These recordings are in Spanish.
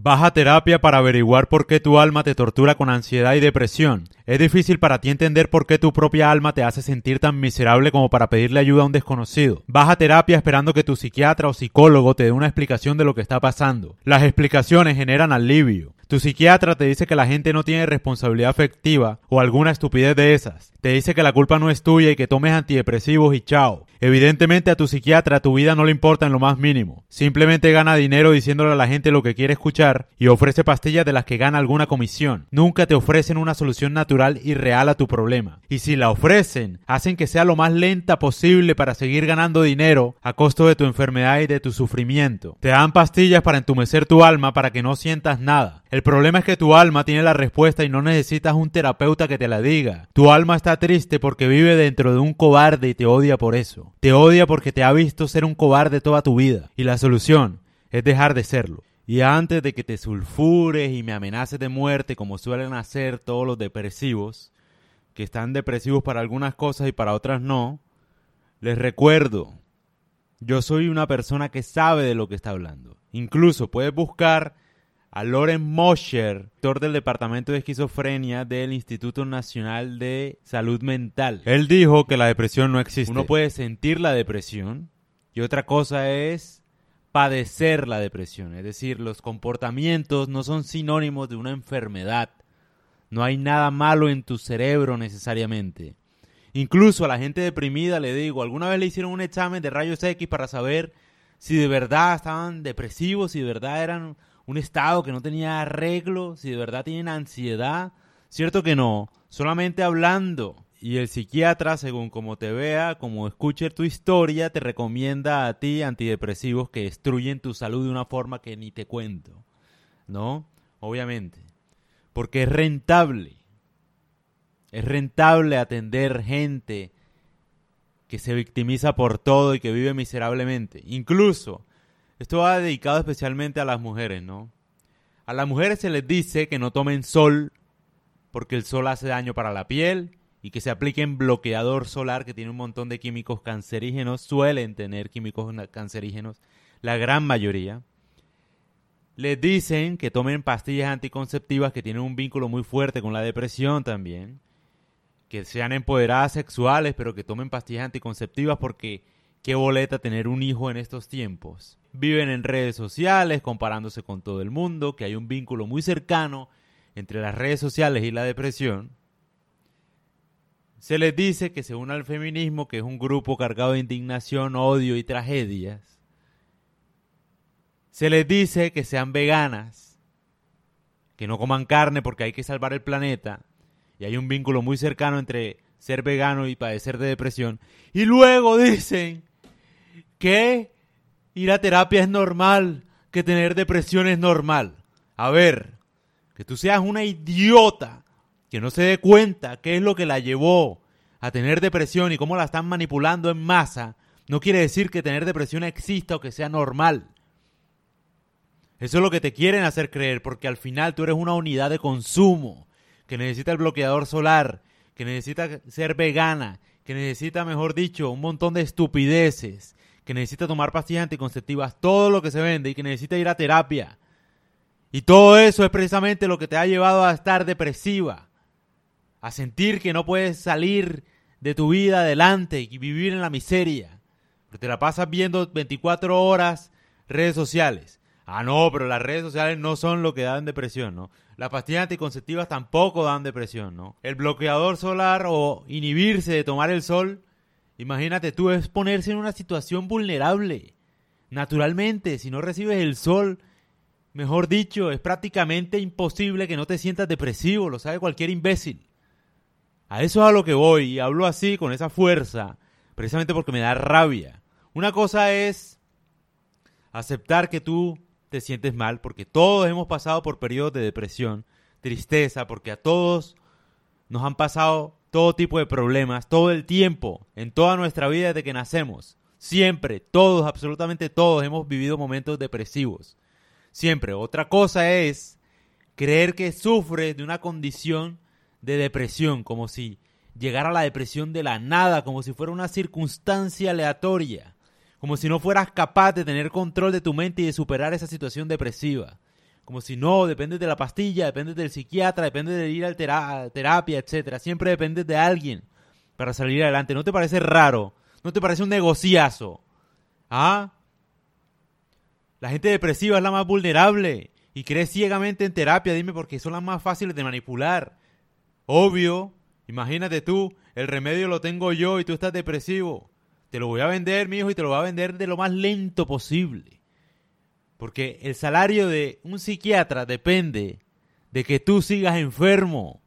Baja terapia para averiguar por qué tu alma te tortura con ansiedad y depresión. Es difícil para ti entender por qué tu propia alma te hace sentir tan miserable como para pedirle ayuda a un desconocido. Baja terapia esperando que tu psiquiatra o psicólogo te dé una explicación de lo que está pasando. Las explicaciones generan alivio. Tu psiquiatra te dice que la gente no tiene responsabilidad afectiva o alguna estupidez de esas. Te dice que la culpa no es tuya y que tomes antidepresivos y chao. Evidentemente a tu psiquiatra tu vida no le importa en lo más mínimo. Simplemente gana dinero diciéndole a la gente lo que quiere escuchar y ofrece pastillas de las que gana alguna comisión. Nunca te ofrecen una solución natural y real a tu problema. Y si la ofrecen, hacen que sea lo más lenta posible para seguir ganando dinero a costo de tu enfermedad y de tu sufrimiento. Te dan pastillas para entumecer tu alma para que no sientas nada. Problema es que tu alma tiene la respuesta y no necesitas un terapeuta que te la diga. Tu alma está triste porque vive dentro de un cobarde y te odia por eso. Te odia porque te ha visto ser un cobarde toda tu vida. Y la solución es dejar de serlo. Y antes de que te sulfures y me amenaces de muerte como suelen hacer todos los depresivos, que están depresivos para algunas cosas y para otras no, les recuerdo, yo soy una persona que sabe de lo que está hablando. Incluso puedes buscar a Loren Mosher, director del Departamento de Esquizofrenia del Instituto Nacional de Salud Mental. Él dijo que la depresión no existe. Uno puede sentir la depresión y otra cosa es padecer la depresión. Es decir, los comportamientos no son sinónimos de una enfermedad. No hay nada malo en tu cerebro necesariamente. Incluso a la gente deprimida le digo, ¿alguna vez le hicieron un examen de rayos X para saber si de verdad estaban depresivos, si de verdad eran un estado que no tenía arreglo, si de verdad tienen ansiedad. Cierto que no, solamente hablando. Y el psiquiatra, según como te vea, como escuche tu historia, te recomienda a ti antidepresivos que destruyen tu salud de una forma que ni te cuento. ¿No? Obviamente. Porque es rentable. Es rentable atender gente que se victimiza por todo y que vive miserablemente. Incluso esto va dedicado especialmente a las mujeres, ¿no? A las mujeres se les dice que no tomen sol porque el sol hace daño para la piel y que se apliquen bloqueador solar que tiene un montón de químicos cancerígenos, suelen tener químicos cancerígenos, la gran mayoría. Les dicen que tomen pastillas anticonceptivas que tienen un vínculo muy fuerte con la depresión también, que sean empoderadas sexuales, pero que tomen pastillas anticonceptivas porque qué boleta tener un hijo en estos tiempos viven en redes sociales comparándose con todo el mundo, que hay un vínculo muy cercano entre las redes sociales y la depresión. Se les dice que se una al feminismo, que es un grupo cargado de indignación, odio y tragedias. Se les dice que sean veganas, que no coman carne porque hay que salvar el planeta. Y hay un vínculo muy cercano entre ser vegano y padecer de depresión. Y luego dicen que ir a terapia es normal, que tener depresión es normal. A ver, que tú seas una idiota que no se dé cuenta qué es lo que la llevó a tener depresión y cómo la están manipulando en masa, no quiere decir que tener depresión exista o que sea normal. Eso es lo que te quieren hacer creer, porque al final tú eres una unidad de consumo que necesita el bloqueador solar, que necesita ser vegana, que necesita, mejor dicho, un montón de estupideces, que necesita tomar pastillas anticonceptivas, todo lo que se vende y que necesita ir a terapia. Y todo eso es precisamente lo que te ha llevado a estar depresiva, a sentir que no puedes salir de tu vida adelante y vivir en la miseria. Porque te la pasas viendo 24 horas redes sociales. Ah, no, pero las redes sociales no son lo que dan depresión, ¿no? Las pastillas anticonceptivas tampoco dan depresión, ¿no? El bloqueador solar o inhibirse de tomar el sol Imagínate, tú es ponerse en una situación vulnerable. Naturalmente, si no recibes el sol, mejor dicho, es prácticamente imposible que no te sientas depresivo, lo sabe cualquier imbécil. A eso es a lo que voy y hablo así, con esa fuerza, precisamente porque me da rabia. Una cosa es aceptar que tú te sientes mal, porque todos hemos pasado por periodos de depresión, tristeza, porque a todos nos han pasado todo tipo de problemas, todo el tiempo, en toda nuestra vida desde que nacemos. Siempre, todos, absolutamente todos hemos vivido momentos depresivos. Siempre. Otra cosa es creer que sufres de una condición de depresión, como si llegara la depresión de la nada, como si fuera una circunstancia aleatoria, como si no fueras capaz de tener control de tu mente y de superar esa situación depresiva, Como si no, depende de la pastilla, depende del psiquiatra, depende de ir a terapia, etcétera. Siempre depende de alguien para salir adelante. ¿No te parece raro? ¿No te parece un negociazo? ¿Ah? La gente depresiva es la más vulnerable y cree ciegamente en terapia, dime porque son las más fáciles de manipular. Obvio, imagínate tú, el remedio lo tengo yo y tú estás depresivo. Te lo voy a vender, mi hijo, y te lo voy a vender de lo más lento posible. Porque el salario de un psiquiatra depende de que tú sigas enfermo.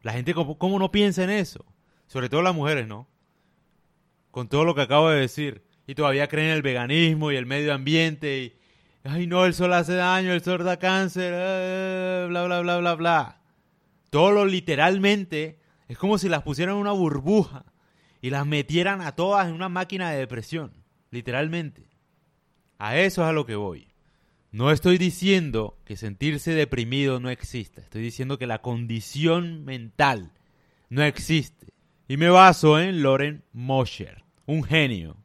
La gente, ¿cómo, no piensa en eso? Sobre todo las mujeres, ¿no? Con todo lo que acabo de decir. Y todavía creen en el veganismo y el medio ambiente. Y, ay, no, el sol hace daño, el sol da cáncer, eh, bla, bla, bla, bla, bla. Todo lo literalmente es como si las pusieran en una burbuja y las metieran a todas en una máquina de depresión. Literalmente. A eso es a lo que voy. No estoy diciendo que sentirse deprimido no exista, estoy diciendo que la condición mental no existe. Y me baso en Loren Mosher, un genio.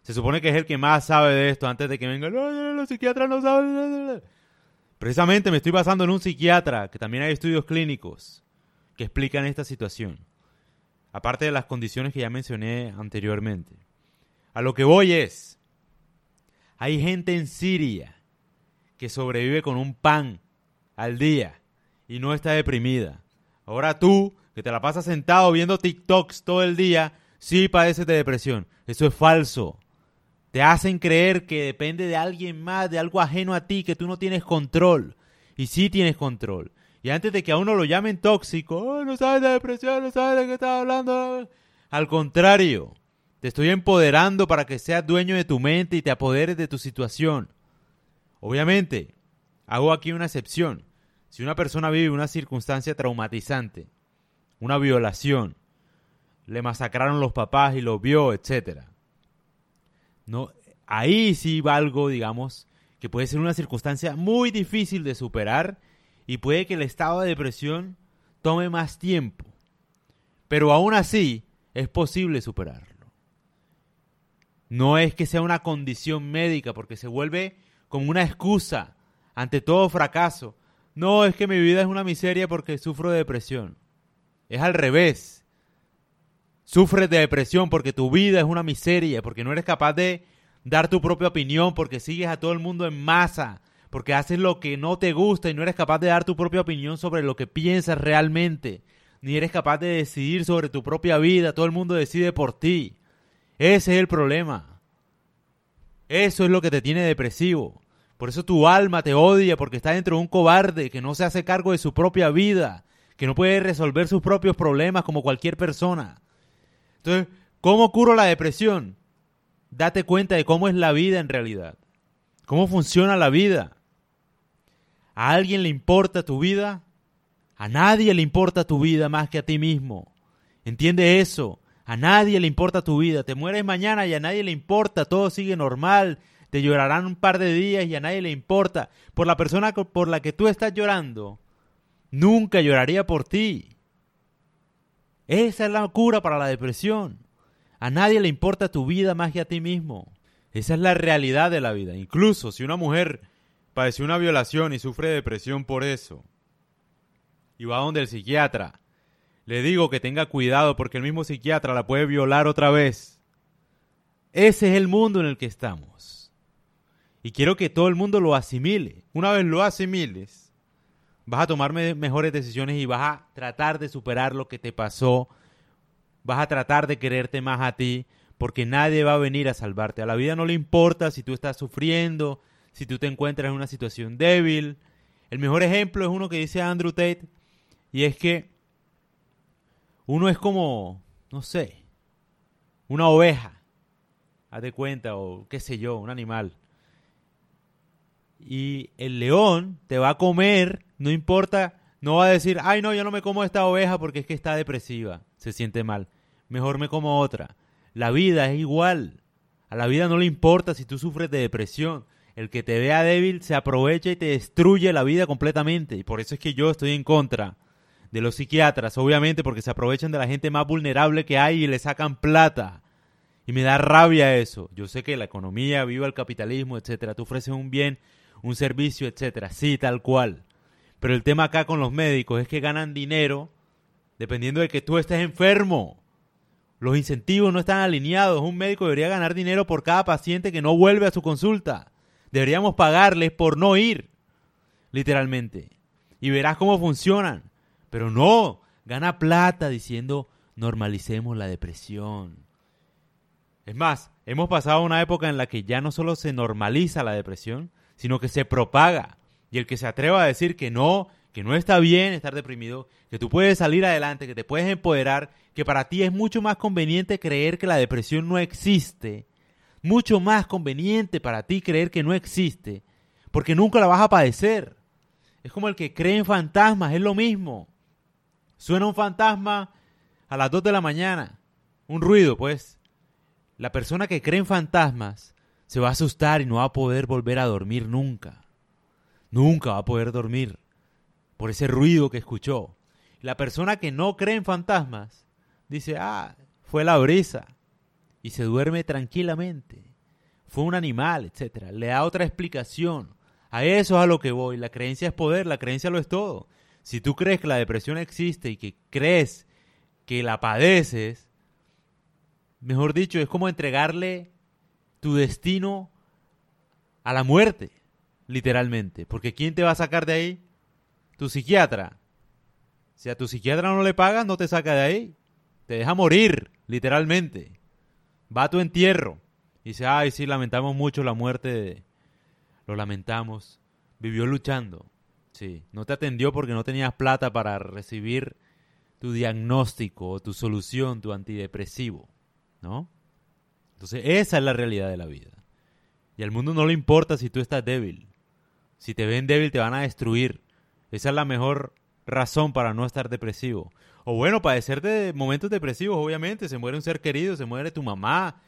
Se supone que es el que más sabe de esto antes de que venga, los psiquiatras no saben. Precisamente me estoy basando en un psiquiatra, que también hay estudios clínicos que explican esta situación. Aparte de las condiciones que ya mencioné anteriormente. A lo que voy es, hay gente en Siria que sobrevive con un pan al día y no está deprimida. Ahora tú, que te la pasas sentado viendo TikToks todo el día, sí padeces de depresión. Eso es falso. Te hacen creer que depende de alguien más, de algo ajeno a ti, que tú no tienes control. Y sí tienes control. Y antes de que a uno lo llamen tóxico, oh, no sabes de depresión, no sabes de qué estás hablando. Al contrario, te estoy empoderando para que seas dueño de tu mente y te apoderes de tu situación. Obviamente, hago aquí una excepción. Si una persona vive una circunstancia traumatizante, una violación, le masacraron los papás y lo vio, etcétera. No, ahí sí va algo, digamos, que puede ser una circunstancia muy difícil de superar y puede que el estado de depresión tome más tiempo. Pero aún así es posible superarlo. No es que sea una condición médica porque se vuelve como una excusa ante todo fracaso. No, es que mi vida es una miseria porque sufro de depresión. Es al revés. Sufres de depresión porque tu vida es una miseria, porque no eres capaz de dar tu propia opinión, porque sigues a todo el mundo en masa, porque haces lo que no te gusta y no eres capaz de dar tu propia opinión sobre lo que piensas realmente, ni eres capaz de decidir sobre tu propia vida, todo el mundo decide por ti. Ese es el problema. Eso es lo que te tiene depresivo. Por eso tu alma te odia porque está dentro de un cobarde que no se hace cargo de su propia vida, que no puede resolver sus propios problemas como cualquier persona. Entonces, ¿cómo curo la depresión? Date cuenta de cómo es la vida en realidad. ¿Cómo funciona la vida? ¿A alguien le importa tu vida? A nadie le importa tu vida más que a ti mismo. Entiende eso. A nadie le importa tu vida. Te mueres mañana y a nadie le importa. Todo sigue normal te llorarán un par de días y a nadie le importa. Por la persona por la que tú estás llorando, nunca lloraría por ti. Esa es la cura para la depresión. A nadie le importa tu vida más que a ti mismo. Esa es la realidad de la vida. Incluso si una mujer padeció una violación y sufre depresión por eso, y va donde el psiquiatra, le digo que tenga cuidado porque el mismo psiquiatra la puede violar otra vez. Ese es el mundo en el que estamos. Y quiero que todo el mundo lo asimile. Una vez lo asimiles, vas a tomar mejores decisiones y vas a tratar de superar lo que te pasó. Vas a tratar de quererte más a ti, porque nadie va a venir a salvarte. A la vida no le importa si tú estás sufriendo, si tú te encuentras en una situación débil. El mejor ejemplo es uno que dice Andrew Tate, y es que uno es como, no sé, una oveja, haz de cuenta, o qué sé yo, un animal. Y el león te va a comer, no importa, no va a decir, ay no, yo no me como esta oveja porque es que está depresiva, se siente mal, mejor me como otra. La vida es igual, a la vida no le importa si tú sufres de depresión, el que te vea débil se aprovecha y te destruye la vida completamente, y por eso es que yo estoy en contra de los psiquiatras, obviamente porque se aprovechan de la gente más vulnerable que hay y le sacan plata. Y me da rabia eso. Yo sé que la economía, viva el capitalismo, etcétera, tú ofreces un bien un servicio, etcétera. Sí, tal cual. Pero el tema acá con los médicos es que ganan dinero dependiendo de que tú estés enfermo. Los incentivos no están alineados. Un médico debería ganar dinero por cada paciente que no vuelve a su consulta. Deberíamos pagarles por no ir, literalmente. Y verás cómo funcionan. Pero no, gana plata diciendo normalicemos la depresión. Es más, hemos pasado una época en la que ya no solo se normaliza la depresión, sino que se propaga. Y el que se atreva a decir que no, que no está bien estar deprimido, que tú puedes salir adelante, que te puedes empoderar, que para ti es mucho más conveniente creer que la depresión no existe, mucho más conveniente para ti creer que no existe, porque nunca la vas a padecer. Es como el que cree en fantasmas, es lo mismo. Suena un fantasma a las 2 de la mañana, un ruido, pues. La persona que cree en fantasmas se va a asustar y no va a poder volver a dormir nunca. Nunca va a poder dormir por ese ruido que escuchó. La persona que no cree en fantasmas dice, ah, fue la brisa. Y se duerme tranquilamente. Fue un animal, etc. Le da otra explicación. A eso es a lo que voy. La creencia es poder, la creencia lo es todo. Si tú crees que la depresión existe y que crees que la padeces, mejor dicho, es como entregarle tu destino a la muerte literalmente. Porque ¿quién te va a sacar de ahí? Tu psiquiatra. Si a tu psiquiatra no le pagas, no te saca de ahí. Te deja morir, literalmente. Va a tu entierro. Y dice, ay, sí, lamentamos mucho la muerte de... Lo lamentamos. Vivió luchando. Sí, no te atendió porque no tenías plata para recibir tu diagnóstico tu solución, tu antidepresivo. ¿No? Entonces, esa es la realidad de la vida. Y al mundo no le importa si tú estás débil. Si te ven débil te van a destruir. Esa es la mejor razón para no estar depresivo. O bueno, padecer de momentos depresivos, obviamente. Se muere un ser querido, se muere tu mamá.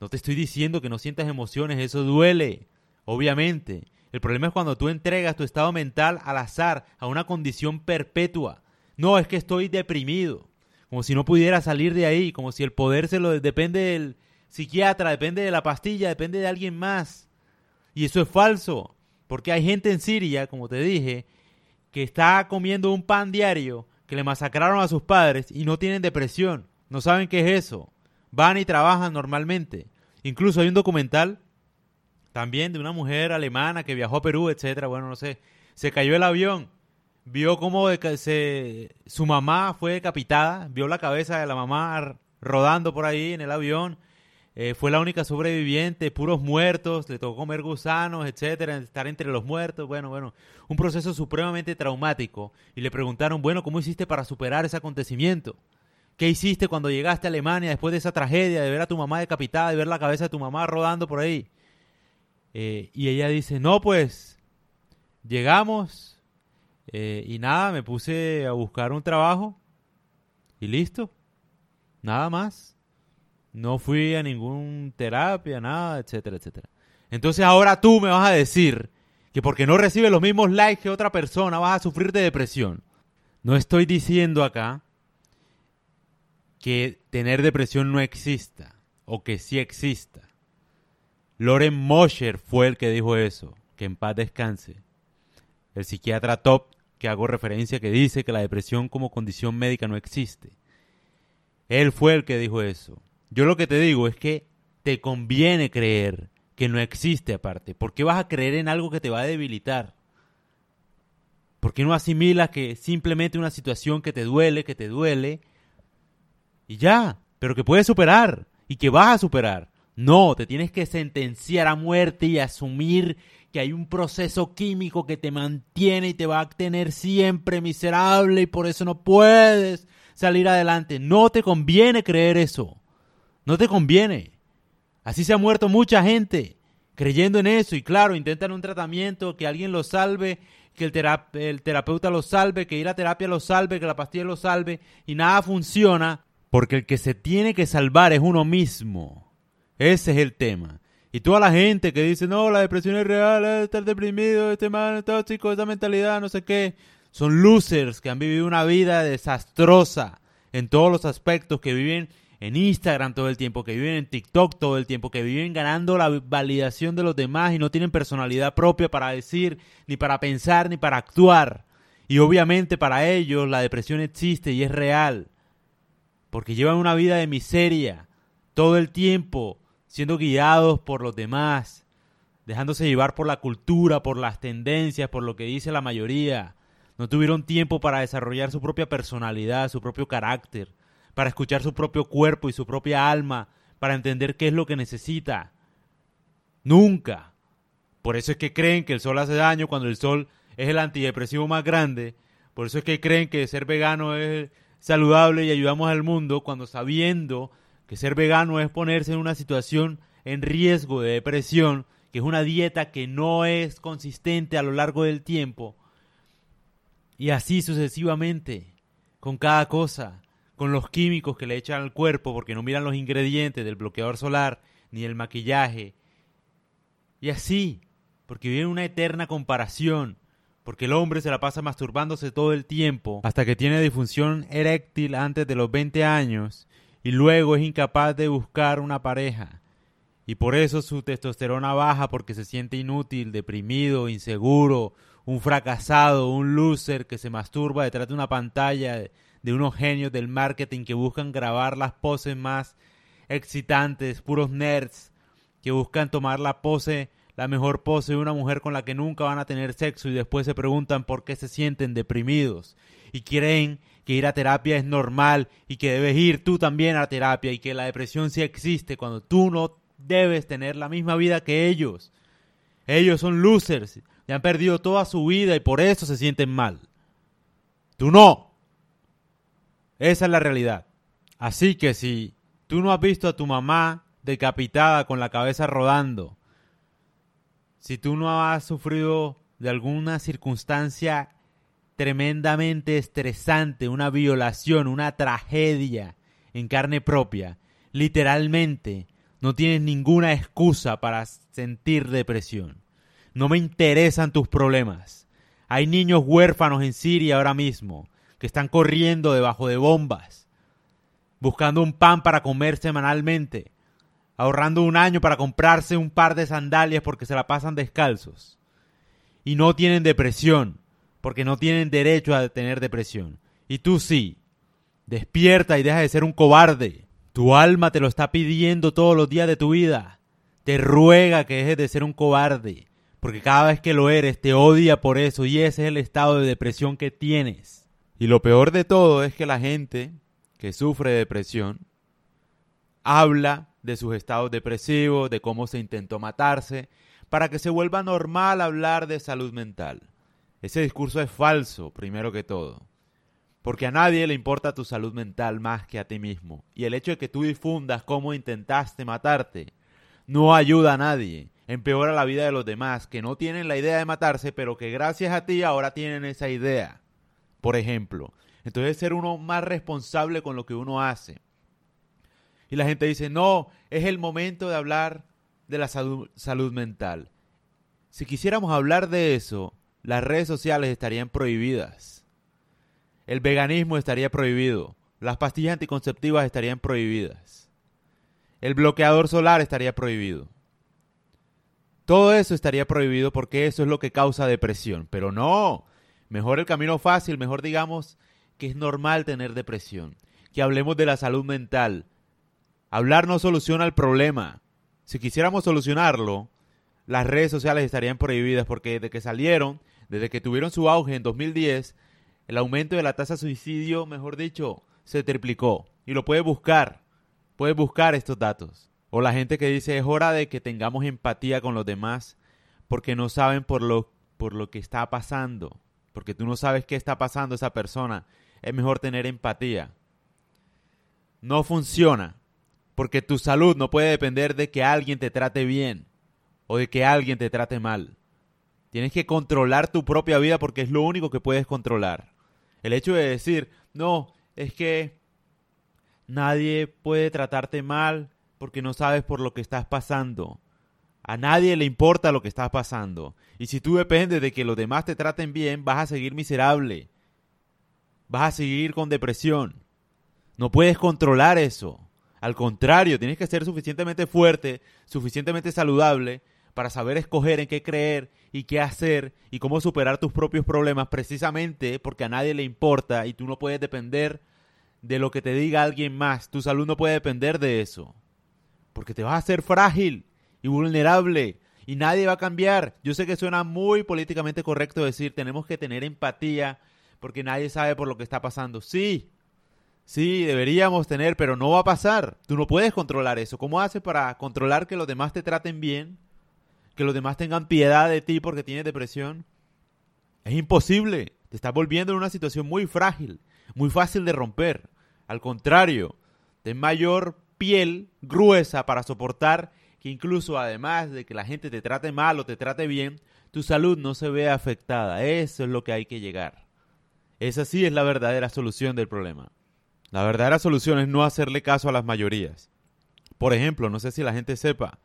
No te estoy diciendo que no sientas emociones, eso duele. Obviamente. El problema es cuando tú entregas tu estado mental al azar, a una condición perpetua. No, es que estoy deprimido. Como si no pudiera salir de ahí, como si el poder se lo depende del psiquiatra, depende de la pastilla, depende de alguien más. Y eso es falso. Porque hay gente en Siria, como te dije, que está comiendo un pan diario, que le masacraron a sus padres y no tienen depresión. No saben qué es eso. Van y trabajan normalmente. Incluso hay un documental también de una mujer alemana que viajó a Perú, etcétera. Bueno, no sé. Se cayó el avión. Vio cómo se, su mamá fue decapitada. Vio la cabeza de la mamá rodando por ahí en el avión eh, fue la única sobreviviente, puros muertos, le tocó comer gusanos, etcétera, estar entre los muertos, bueno, bueno, un proceso supremamente traumático. Y le preguntaron, bueno, ¿cómo hiciste para superar ese acontecimiento? ¿Qué hiciste cuando llegaste a Alemania después de esa tragedia, de ver a tu mamá decapitada, de ver la cabeza de tu mamá rodando por ahí? Eh, y ella dice, no, pues, llegamos eh, y nada, me puse a buscar un trabajo y listo, nada más. No fui a ningún terapia, nada, etcétera, etcétera. Entonces ahora tú me vas a decir que porque no recibes los mismos likes que otra persona vas a sufrir de depresión. No estoy diciendo acá que tener depresión no exista o que sí exista. Loren Mosher fue el que dijo eso, que en paz descanse. El psiquiatra top que hago referencia que dice que la depresión como condición médica no existe. Él fue el que dijo eso. Yo lo que te digo es que te conviene creer que no existe aparte. ¿Por qué vas a creer en algo que te va a debilitar? ¿Por qué no asimilas que simplemente una situación que te duele, que te duele, y ya, pero que puedes superar y que vas a superar? No, te tienes que sentenciar a muerte y asumir que hay un proceso químico que te mantiene y te va a tener siempre miserable y por eso no puedes salir adelante. No te conviene creer eso. No te conviene. Así se ha muerto mucha gente creyendo en eso y claro, intentan un tratamiento, que alguien lo salve, que el, terapeuta lo salve, que ir a terapia lo salve, que la pastilla lo salve y nada funciona porque el que se tiene que salvar es uno mismo. Ese es el tema. Y toda la gente que dice, no, la depresión es real, estar deprimido, este man tóxico, esa mentalidad, no sé qué, son losers que han vivido una vida desastrosa en todos los aspectos, que viven en Instagram todo el tiempo, que viven en TikTok todo el tiempo, que viven ganando la validación de los demás y no tienen personalidad propia para decir, ni para pensar, ni para actuar. Y obviamente para ellos la depresión existe y es real, porque llevan una vida de miseria todo el tiempo, siendo guiados por los demás, dejándose llevar por la cultura, por las tendencias, por lo que dice la mayoría. No tuvieron tiempo para desarrollar su propia personalidad, su propio carácter, para escuchar su propio cuerpo y su propia alma, para entender qué es lo que necesita. Nunca. Por eso es que creen que el sol hace daño cuando el sol es el antidepresivo más grande. Por eso es que creen que ser vegano es saludable y ayudamos al mundo cuando sabiendo que ser vegano es ponerse en una situación en riesgo de depresión, que es una dieta que no es consistente a lo largo del tiempo. Y así sucesivamente, con cada cosa con los químicos que le echan al cuerpo porque no miran los ingredientes del bloqueador solar ni el maquillaje. Y así, porque viene una eterna comparación, porque el hombre se la pasa masturbándose todo el tiempo hasta que tiene disfunción eréctil antes de los 20 años y luego es incapaz de buscar una pareja. Y por eso su testosterona baja porque se siente inútil, deprimido, inseguro, un fracasado, un loser que se masturba detrás de una pantalla de unos genios del marketing que buscan grabar las poses más excitantes, puros nerds que buscan tomar la pose, la mejor pose de una mujer con la que nunca van a tener sexo y después se preguntan por qué se sienten deprimidos y creen que ir a terapia es normal y que debes ir tú también a terapia y que la depresión sí existe cuando tú no debes tener la misma vida que ellos. Ellos son losers, ya han perdido toda su vida y por eso se sienten mal. Tú no. Esa es la realidad. Así que si tú no has visto a tu mamá decapitada con la cabeza rodando, si tú no has sufrido de alguna circunstancia tremendamente estresante, una violación, una tragedia en carne propia, literalmente no tienes ninguna excusa para sentir depresión. No me interesan tus problemas. Hay niños huérfanos en Siria ahora mismo que están corriendo debajo de bombas, buscando un pan para comer semanalmente, ahorrando un año para comprarse un par de sandalias porque se la pasan descalzos. Y no tienen depresión, porque no tienen derecho a tener depresión. Y tú sí. Despierta y deja de ser un cobarde. Tu alma te lo está pidiendo todos los días de tu vida. Te ruega que dejes de ser un cobarde, porque cada vez que lo eres te odia por eso y ese es el estado de depresión que tienes. Y lo peor de todo es que la gente que sufre de depresión habla de sus estados depresivos, de cómo se intentó matarse, para que se vuelva normal hablar de salud mental. Ese discurso es falso, primero que todo. Porque a nadie le importa tu salud mental más que a ti mismo. Y el hecho de que tú difundas cómo intentaste matarte no ayuda a nadie. Empeora la vida de los demás que no tienen la idea de matarse, pero que gracias a ti ahora tienen esa idea por ejemplo. Entonces ser uno más responsable con lo que uno hace. Y la gente dice, no, es el momento de hablar de la salud, salud mental. Si quisiéramos hablar de eso, las redes sociales estarían prohibidas. El veganismo estaría prohibido. Las pastillas anticonceptivas estarían prohibidas. El bloqueador solar estaría prohibido. Todo eso estaría prohibido porque eso es lo que causa depresión. Pero no, Mejor el camino fácil, mejor digamos que es normal tener depresión. Que hablemos de la salud mental. Hablar no soluciona el problema. Si quisiéramos solucionarlo, las redes sociales estarían prohibidas porque desde que salieron, desde que tuvieron su auge en 2010, el aumento de la tasa de suicidio, mejor dicho, se triplicó. Y lo puedes buscar. Puedes buscar estos datos. O la gente que dice es hora de que tengamos empatía con los demás porque no saben por lo, por lo que está pasando porque tú no sabes qué está pasando esa persona, es mejor tener empatía. No funciona, porque tu salud no puede depender de que alguien te trate bien o de que alguien te trate mal. Tienes que controlar tu propia vida porque es lo único que puedes controlar. El hecho de decir, no, es que nadie puede tratarte mal porque no sabes por lo que estás pasando. A nadie le importa lo que está pasando. Y si tú dependes de que los demás te traten bien, vas a seguir miserable. Vas a seguir con depresión. No puedes controlar eso. Al contrario, tienes que ser suficientemente fuerte, suficientemente saludable para saber escoger en qué creer y qué hacer y cómo superar tus propios problemas precisamente porque a nadie le importa y tú no puedes depender de lo que te diga alguien más. Tu salud no puede depender de eso. Porque te vas a hacer frágil y vulnerable y nadie va a cambiar. Yo sé que suena muy políticamente correcto decir tenemos que tener empatía porque nadie sabe por lo que está pasando. Sí, sí, deberíamos tener, pero no va a pasar. Tú no puedes controlar eso. ¿Cómo haces para controlar que los demás te traten bien? Que los demás tengan piedad de ti porque tienes depresión. Es imposible. Te estás volviendo en una situación muy frágil, muy fácil de romper. Al contrario, ten mayor piel gruesa para soportar que incluso además de que la gente te trate mal o te trate bien, tu salud no se vea afectada. Eso es lo que hay que llegar. Esa sí es la verdadera solución del problema. La verdadera solución es no hacerle caso a las mayorías. Por ejemplo, no sé si la gente sepa,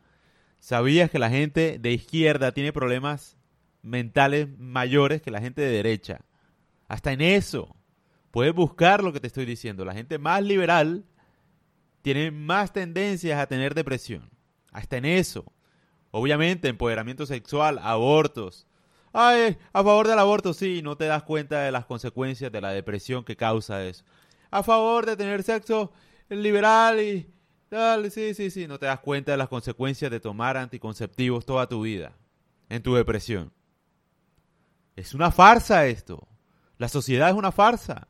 ¿sabías que la gente de izquierda tiene problemas mentales mayores que la gente de derecha? Hasta en eso. Puedes buscar lo que te estoy diciendo. La gente más liberal tiene más tendencias a tener depresión hasta en eso. Obviamente, empoderamiento sexual, abortos. Ay, a favor del aborto, sí, no te das cuenta de las consecuencias de la depresión que causa eso. A favor de tener sexo liberal y tal, sí, sí, sí, no te das cuenta de las consecuencias de tomar anticonceptivos toda tu vida en tu depresión. Es una farsa esto. La sociedad es una farsa.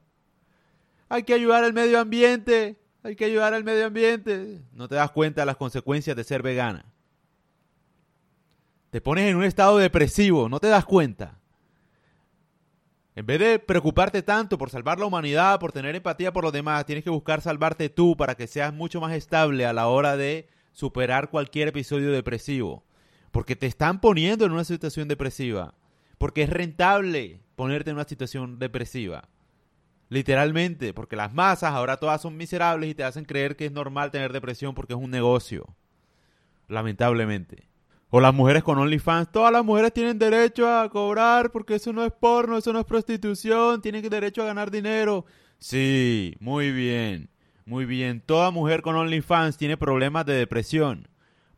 Hay que ayudar al medio ambiente hay que ayudar al medio ambiente. No te das cuenta de las consecuencias de ser vegana. Te pones en un estado depresivo, no te das cuenta. En vez de preocuparte tanto por salvar la humanidad, por tener empatía por los demás, tienes que buscar salvarte tú para que seas mucho más estable a la hora de superar cualquier episodio depresivo. Porque te están poniendo en una situación depresiva. Porque es rentable ponerte en una situación depresiva. Literalmente, porque las masas ahora todas son miserables y te hacen creer que es normal tener depresión porque es un negocio. Lamentablemente. O las mujeres con OnlyFans, todas las mujeres tienen derecho a cobrar porque eso no es porno, eso no es prostitución, tienen derecho a ganar dinero. Sí, muy bien, muy bien. Toda mujer con OnlyFans tiene problemas de depresión.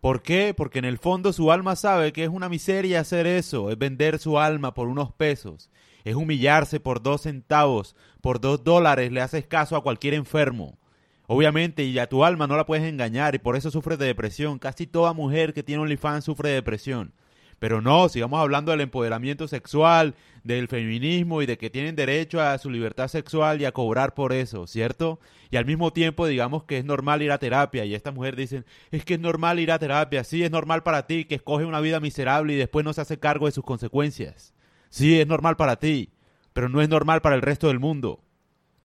¿Por qué? Porque en el fondo su alma sabe que es una miseria hacer eso, es vender su alma por unos pesos es humillarse por dos centavos, por dos dólares, le haces caso a cualquier enfermo. Obviamente, y a tu alma no la puedes engañar y por eso sufres de depresión. Casi toda mujer que tiene OnlyFans sufre de depresión. Pero no, sigamos hablando del empoderamiento sexual, del feminismo y de que tienen derecho a su libertad sexual y a cobrar por eso, ¿cierto? Y al mismo tiempo digamos que es normal ir a terapia y esta mujer dicen, es que es normal ir a terapia, sí, es normal para ti que escoge una vida miserable y después no se hace cargo de sus consecuencias. Sí, es normal para ti, pero no es normal para el resto del mundo.